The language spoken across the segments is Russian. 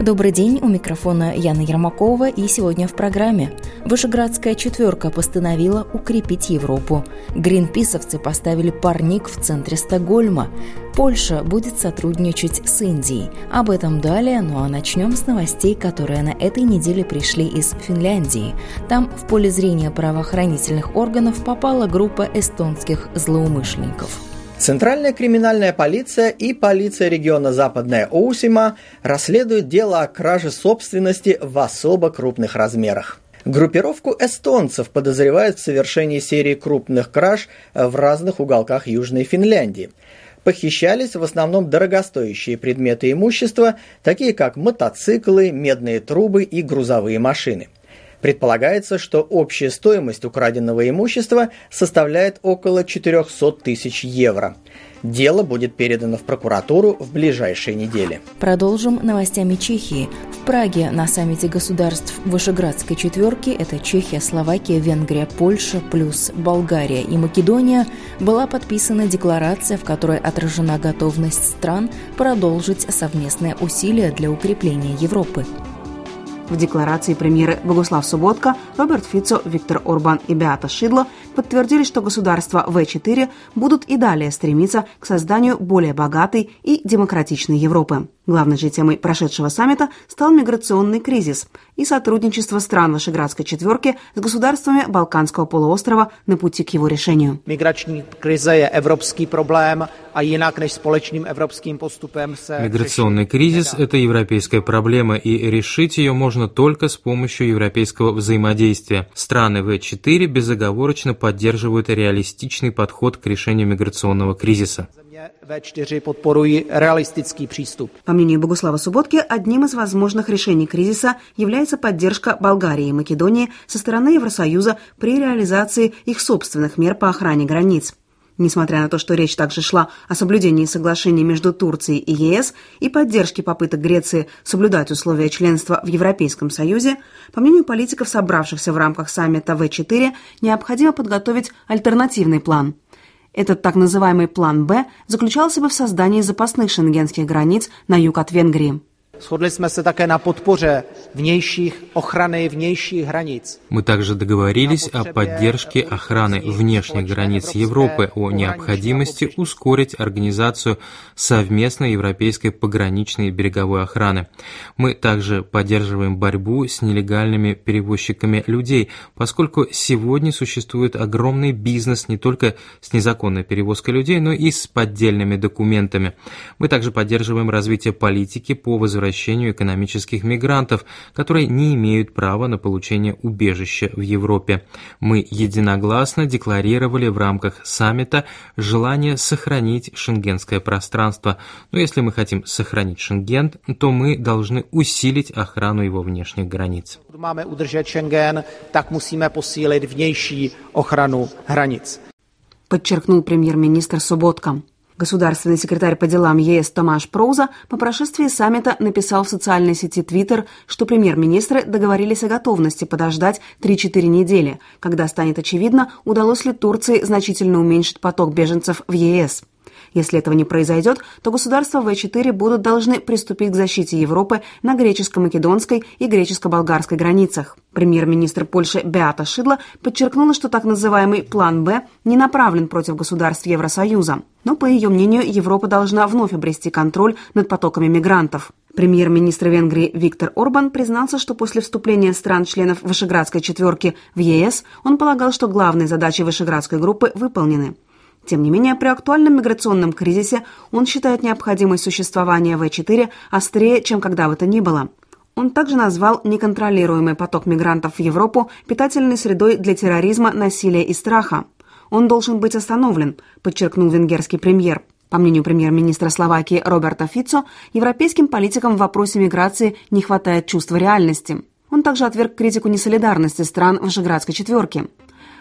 Добрый день, у микрофона Яна Ермакова и сегодня в программе. Вышеградская четверка постановила укрепить Европу. Гринписовцы поставили парник в центре Стокгольма. Польша будет сотрудничать с Индией. Об этом далее, ну а начнем с новостей, которые на этой неделе пришли из Финляндии. Там в поле зрения правоохранительных органов попала группа эстонских злоумышленников. Центральная криминальная полиция и полиция региона Западная Оусима расследуют дело о краже собственности в особо крупных размерах. Группировку эстонцев подозревают в совершении серии крупных краж в разных уголках Южной Финляндии. Похищались в основном дорогостоящие предметы имущества, такие как мотоциклы, медные трубы и грузовые машины. Предполагается, что общая стоимость украденного имущества составляет около 400 тысяч евро. Дело будет передано в прокуратуру в ближайшие недели. Продолжим новостями Чехии. В Праге на саммите государств Вышеградской четверки, это Чехия, Словакия, Венгрия, Польша, плюс Болгария и Македония, была подписана декларация, в которой отражена готовность стран продолжить совместные усилия для укрепления Европы. В декларации премьеры Богуслав Субботка, Роберт Фицо, Виктор Орбан и Беата Шидло подтвердили, что государства В4 будут и далее стремиться к созданию более богатой и демократичной Европы. Главной же темой прошедшего саммита стал миграционный кризис и сотрудничество стран Вышеградской четверки с государствами Балканского полуострова на пути к его решению. Krize je evropský problém a jinak než společným evropským postupem se Миграционный кризис – это европейская проблема, и решить ее можно только с помощью европейского взаимодействия. Страны В4 безоговорочно поддерживают реалистичный подход к решению миграционного кризиса. země V4 podporují realistický přístup. По мнению Богуслава Субботки, одним из возможных решений кризиса является поддержка Болгарии и Македонии со стороны Евросоюза при реализации их собственных мер по охране границ. Несмотря на то, что речь также шла о соблюдении соглашений между Турцией и ЕС и поддержке попыток Греции соблюдать условия членства в Европейском Союзе, по мнению политиков, собравшихся в рамках саммита В4, необходимо подготовить альтернативный план. Этот так называемый план «Б» заключался бы в создании запасных шенгенских границ на юг от Венгрии. Shodli jsme se také na podpoře vnějších ochrany vnějších hranic. Мы также договорились о поддержке охраны внешних границ Европы, о необходимости ускорить организацию совместной европейской пограничной и береговой охраны. Мы также поддерживаем борьбу с нелегальными перевозчиками людей, поскольку сегодня существует огромный бизнес не только с незаконной перевозкой людей, но и с поддельными документами. Мы также поддерживаем развитие политики по возвращению экономических мигрантов, которые не имеют права на получение убежища в Европе. Мы единогласно декларировали в рамках саммита желание сохранить шенгенское пространство. Но если мы хотим сохранить Шенген, то мы должны усилить охрану его внешних границ. Máme udržet Schengen, tak musíme posílit vnější ochranu hranic. Подчеркнул премьер-министр Субботка. Государственный секретарь по делам ЕС Томаш Проуза по прошествии саммита написал в социальной сети Твиттер, что премьер-министры договорились о готовности подождать 3-4 недели, когда станет очевидно, удалось ли Турции значительно уменьшить поток беженцев в ЕС. Если этого не произойдет, то государства В4 будут должны приступить к защите Европы на греческо-македонской и греческо-болгарской границах. Премьер-министр Польши Беата Шидла подчеркнула, что так называемый «план Б» не направлен против государств Евросоюза. Но, по ее мнению, Европа должна вновь обрести контроль над потоками мигрантов. Премьер-министр Венгрии Виктор Орбан признался, что после вступления стран-членов Вышеградской четверки в ЕС он полагал, что главные задачи Вышеградской группы выполнены. Тем не менее, при актуальном миграционном кризисе он считает необходимость существования В4 острее, чем когда бы то ни было. Он также назвал неконтролируемый поток мигрантов в Европу питательной средой для терроризма, насилия и страха. Он должен быть остановлен, подчеркнул венгерский премьер. По мнению премьер-министра Словакии Роберта Фицо, европейским политикам в вопросе миграции не хватает чувства реальности. Он также отверг критику несолидарности стран Вышеградской четверки.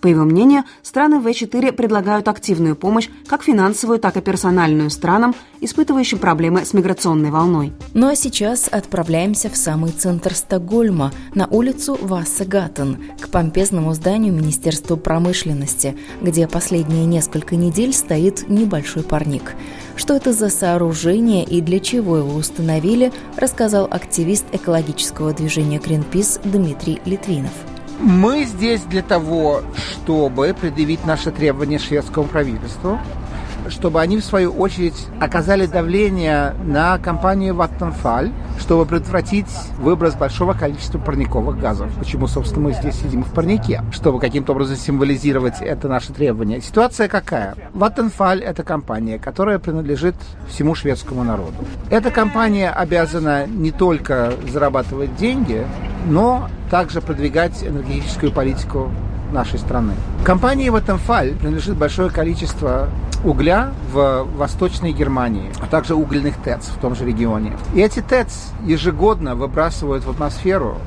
По его мнению, страны В4 предлагают активную помощь, как финансовую, так и персональную странам, испытывающим проблемы с миграционной волной. Ну а сейчас отправляемся в самый центр Стокгольма, на улицу Вассагаттен, к помпезному зданию Министерства промышленности, где последние несколько недель стоит небольшой парник. Что это за сооружение и для чего его установили, рассказал активист экологического движения Greenpeace Дмитрий Литвинов. Мы здесь для того, чтобы предъявить наши требования шведскому правительству, чтобы они, в свою очередь, оказали давление на компанию Vattenfall, чтобы предотвратить выброс большого количества парниковых газов. Почему, собственно, мы здесь сидим в парнике? Чтобы каким-то образом символизировать это наше требование. Ситуация какая? Vattenfall – это компания, которая принадлежит всему шведскому народу. Эта компания обязана не только зарабатывать деньги, но также продвигать энергетическую политику нашей страны. Компании Vattenfall принадлежит большое количество угля в Восточной Германии, а также угольных ТЭЦ в том же регионе. И эти ТЭЦ ежегодно выбрасывают в атмосферу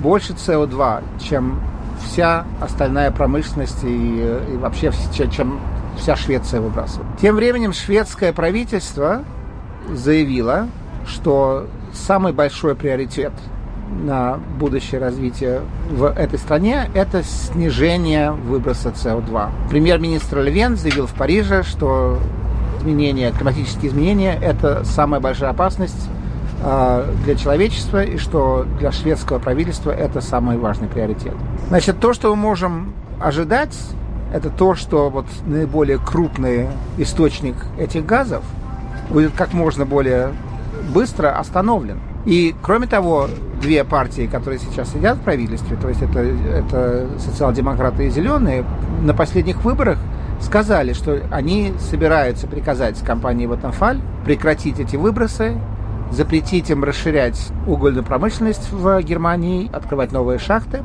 больше СО2, чем вся остальная промышленность и, и вообще чем вся Швеция выбрасывает. Тем временем шведское правительство заявило, что самый большой приоритет на будущее развитие в этой стране – это снижение выброса СО2. Премьер-министр Левен заявил в Париже, что изменения, климатические изменения – это самая большая опасность э, для человечества и что для шведского правительства это самый важный приоритет. Значит, то, что мы можем ожидать, это то, что вот наиболее крупный источник этих газов будет как можно более быстро остановлен. И, кроме того, две партии, которые сейчас сидят в правительстве, то есть это, это социал-демократы и зеленые, на последних выборах сказали, что они собираются приказать компании Vattenfall прекратить эти выбросы, запретить им расширять угольную промышленность в Германии, открывать новые шахты.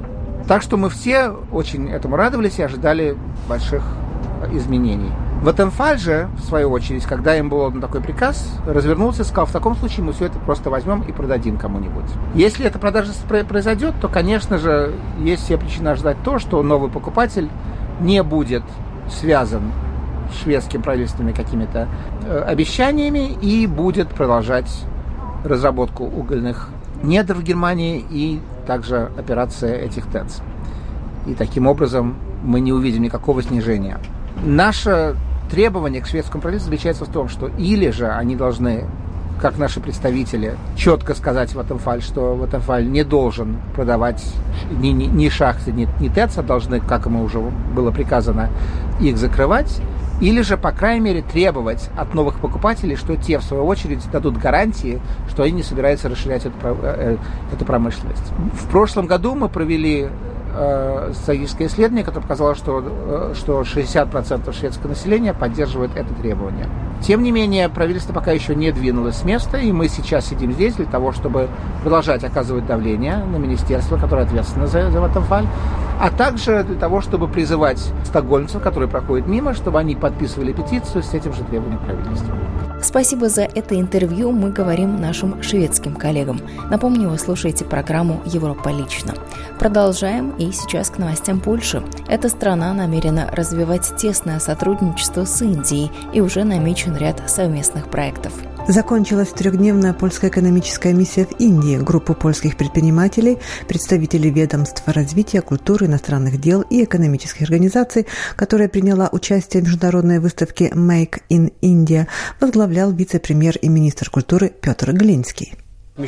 Так что мы все очень этому радовались и ожидали больших изменений. Ватенфаль же, в свою очередь, когда им был такой приказ, развернулся и сказал, в таком случае мы все это просто возьмем и продадим кому-нибудь. Если эта продажа произойдет, то, конечно же, есть все причины ожидать то, что новый покупатель не будет связан с шведским правительственными какими-то э, обещаниями и будет продолжать разработку угольных недр в Германии и также операция этих ТЭЦ. И таким образом мы не увидим никакого снижения. Наша требование к шведскому правительству заключается в том, что или же они должны, как наши представители, четко сказать Ватенфаль, что Ватенфаль не должен продавать ни, ни, ни шахты, ни, ни ТЭЦ, а должны, как ему уже было приказано, их закрывать, или же, по крайней мере, требовать от новых покупателей, что те, в свою очередь, дадут гарантии, что они не собираются расширять эту, э, эту промышленность. В прошлом году мы провели э, статистическое исследование, которое показало, что, э, что 60% шведского населения поддерживает это требование. Тем не менее, правительство пока еще не двинулось с места, и мы сейчас сидим здесь для того, чтобы продолжать оказывать давление на министерство, которое ответственно за, за Vattenfall, а также для того, чтобы призывать стокгольмцев, которые проходят мимо, чтобы они подписывали петицию с этим же требованием правительства. Спасибо за это интервью мы говорим нашим шведским коллегам. Напомню, вы слушаете программу «Европа лично». Продолжаем и сейчас к новостям Польши. Эта страна намерена развивать тесное сотрудничество с Индией и уже намечен ряд совместных проектов. Закончилась трехдневная польская экономическая миссия в Индии. Группу польских предпринимателей, представителей ведомств развития, культуры, иностранных дел и экономических организаций, которая приняла участие в международной выставке «Make in India», возглавлял вице-премьер и министр культуры Петр Глинский. Мы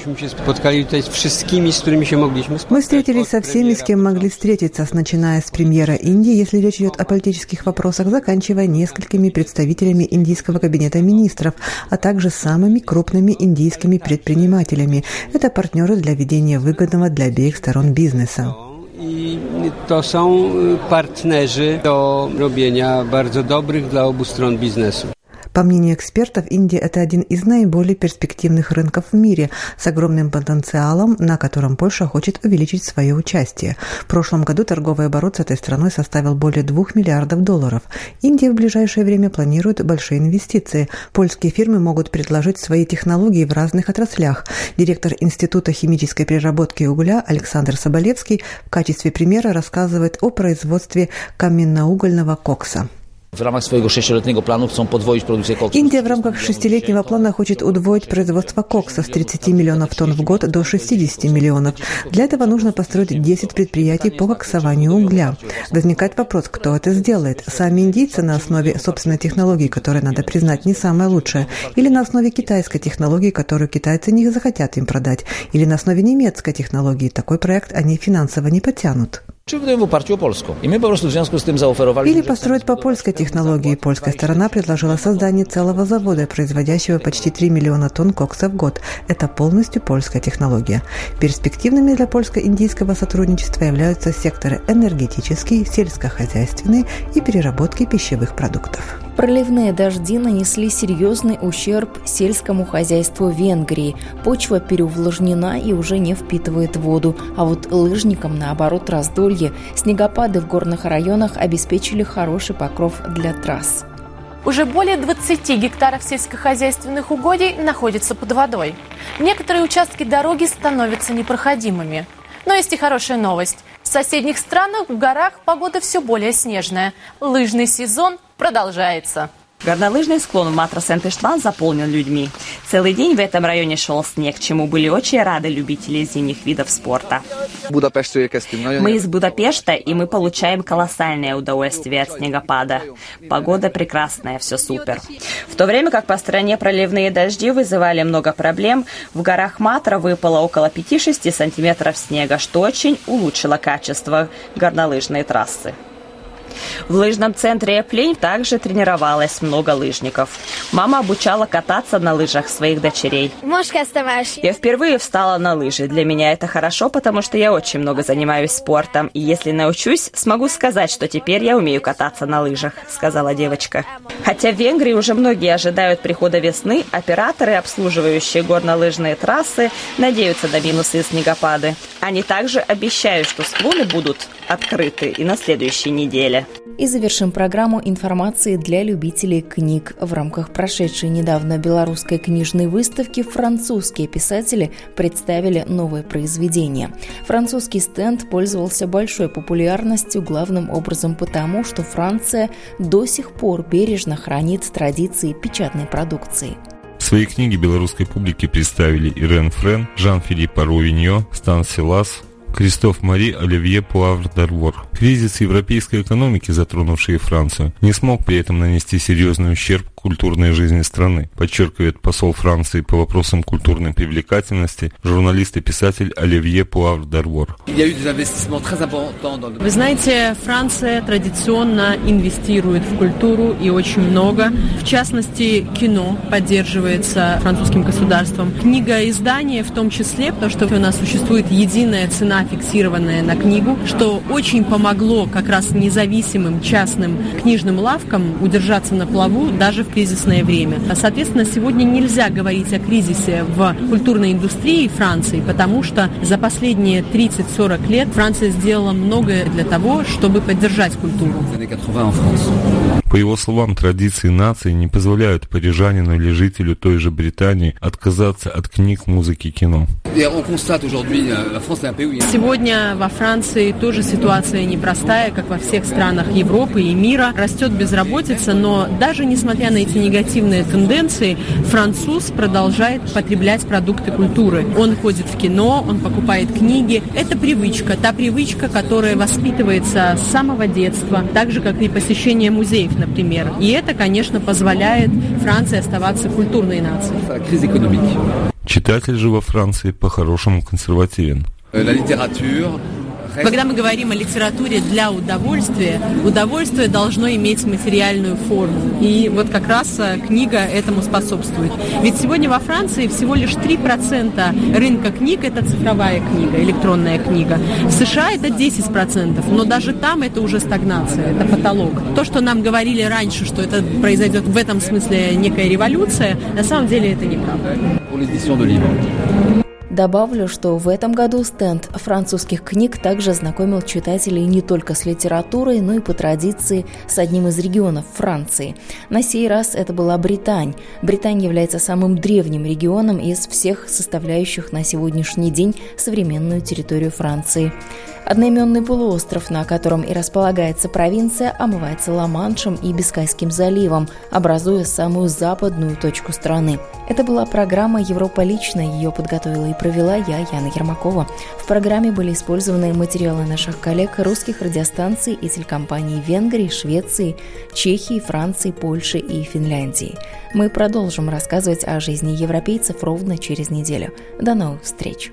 встретились со всеми, с кем могли встретиться, начиная с премьера Индии, если речь идет о политических вопросах, заканчивая несколькими представителями индийского кабинета министров, а также самыми крупными индийскими предпринимателями. Это партнеры для ведения выгодного для обеих сторон бизнеса. I to są partnerzy do robienia bardzo dobrych dla obu stron biznesu. По мнению экспертов, Индия – это один из наиболее перспективных рынков в мире с огромным потенциалом, на котором Польша хочет увеличить свое участие. В прошлом году торговый оборот с этой страной составил более 2 миллиардов долларов. Индия в ближайшее время планирует большие инвестиции. Польские фирмы могут предложить свои технологии в разных отраслях. Директор Института химической переработки угля Александр Соболевский в качестве примера рассказывает о производстве каменноугольного кокса. В рамках своего шестилетнего плана chcą podwoić produkcję koksu. Индия в рамках шестилетнего плана хочет удвоить производство кокса с 30 миллионов тонн в год до 60 миллионов. Для этого нужно построить 10 предприятий по коксованию угля. Возникает вопрос, кто это сделает? Сами индийцы на основе собственной технологии, которая, надо признать, не самая лучшая, или на основе китайской технологии, которую китайцы не захотят им продать, или на основе немецкой технологии. Такой проект они финансово не потянут. Или построить по польской технологии. Польская сторона предложила создание целого завода, производящего почти 3 миллиона тонн кокса в год. Это полностью польская технология. Перспективными для польско-индийского сотрудничества являются секторы энергетический, сельскохозяйственный и переработки пищевых продуктов. Проливные дожди нанесли серьезный ущерб сельскому хозяйству Венгрии. Почва переувлажнена и уже не впитывает воду, а вот лыжникам, наоборот, раздолье. Снегопады в горных районах обеспечили хороший покров для трасс. Уже более 20 гектаров сельскохозяйственных угодий находятся под водой. Некоторые участки дороги становятся непроходимыми. Но есть и хорошая новость. В соседних странах в горах погода все более снежная. Лыжный сезон продолжается. Горнолыжный склон в Матра Сент-Иштван заполнен людьми. Целый день в этом районе шел снег, чему были очень рады любители зимних видов спорта. Мы из Будапешта, и мы получаем колоссальное удовольствие от снегопада. Погода прекрасная, все супер. В то время как по стране проливные дожди вызывали много проблем, в горах Матра выпало около 5-6 сантиметров снега, что очень улучшило качество горнолыжной трассы. В лыжном центре Эплень также тренировалось много лыжников. Мама обучала кататься на лыжах своих дочерей. Я впервые встала на лыжи. Для меня это хорошо, потому что я очень много занимаюсь спортом. И если научусь, смогу сказать, что теперь я умею кататься на лыжах, сказала девочка. Хотя в Венгрии уже многие ожидают прихода весны, операторы, обслуживающие горнолыжные трассы, надеются на минусы и снегопады. Они также обещают, что склоны будут открыты и на следующей неделе. И завершим программу информации для любителей книг. В рамках прошедшей недавно белорусской книжной выставки французские писатели представили новое произведение. Французский стенд пользовался большой популярностью главным образом потому, что Франция до сих пор бережно хранит традиции печатной продукции. Свои книги белорусской публике представили Ирен Френ, Жан-Филипп Аруиньо, Стан Силас, Кристоф Мари Оливье Пуавр Дарвор. Кризис европейской экономики, затронувший Францию, не смог при этом нанести серьезный ущерб культурной жизни страны, подчеркивает посол Франции по вопросам культурной привлекательности, журналист и писатель Оливье Пуавр Дарвор. Вы знаете, Франция традиционно инвестирует в культуру и очень много. В частности, кино поддерживается французским государством. Книга издания в том числе, потому что у нас существует единая цена, фиксированная на книгу, что очень помогло как раз независимым частным книжным лавкам удержаться на плаву даже в кризисное время. Соответственно, сегодня нельзя говорить о кризисе в культурной индустрии Франции, потому что за последние 30-40 лет Франция сделала многое для того, чтобы поддержать культуру. По его словам, традиции нации не позволяют парижанину или жителю той же Британии отказаться от книг, музыки, кино. Сегодня во Франции тоже ситуация непростая, как во всех странах Европы и мира. Растет безработица, но даже несмотря на эти негативные тенденции, француз продолжает потреблять продукты культуры. Он ходит в кино, он покупает книги. Это привычка, та привычка, которая воспитывается с самого детства, так же, как и посещение музеев, например. И это, конечно, позволяет Франции оставаться культурной нацией. Читатель же во Франции по-хорошему консервативен. Когда мы говорим о литературе для удовольствия, удовольствие должно иметь материальную форму. И вот как раз э, книга этому способствует. Ведь сегодня во Франции всего лишь 3% рынка книг – это цифровая книга, электронная книга. В США это 10%, но даже там это уже стагнация, это потолок. То, что нам говорили раньше, что это произойдет в этом смысле некая революция, на самом деле это неправда. Добавлю, что в этом году стенд французских книг также знакомил читателей не только с литературой, но и по традиции с одним из регионов Франции. На сей раз это была Британь. Британь является самым древним регионом из всех составляющих на сегодняшний день современную территорию Франции. Одноименный полуостров, на котором и располагается провинция, омывается Ла-Маншем и Бискайским заливом, образуя самую западную точку страны. Это была программа «Европа лично». Ее подготовила и провела я, Яна Ермакова. В программе были использованы материалы наших коллег русских радиостанций и телекомпаний Венгрии, Швеции, Чехии, Франции, Польши и Финляндии. Мы продолжим рассказывать о жизни европейцев ровно через неделю. До новых встреч!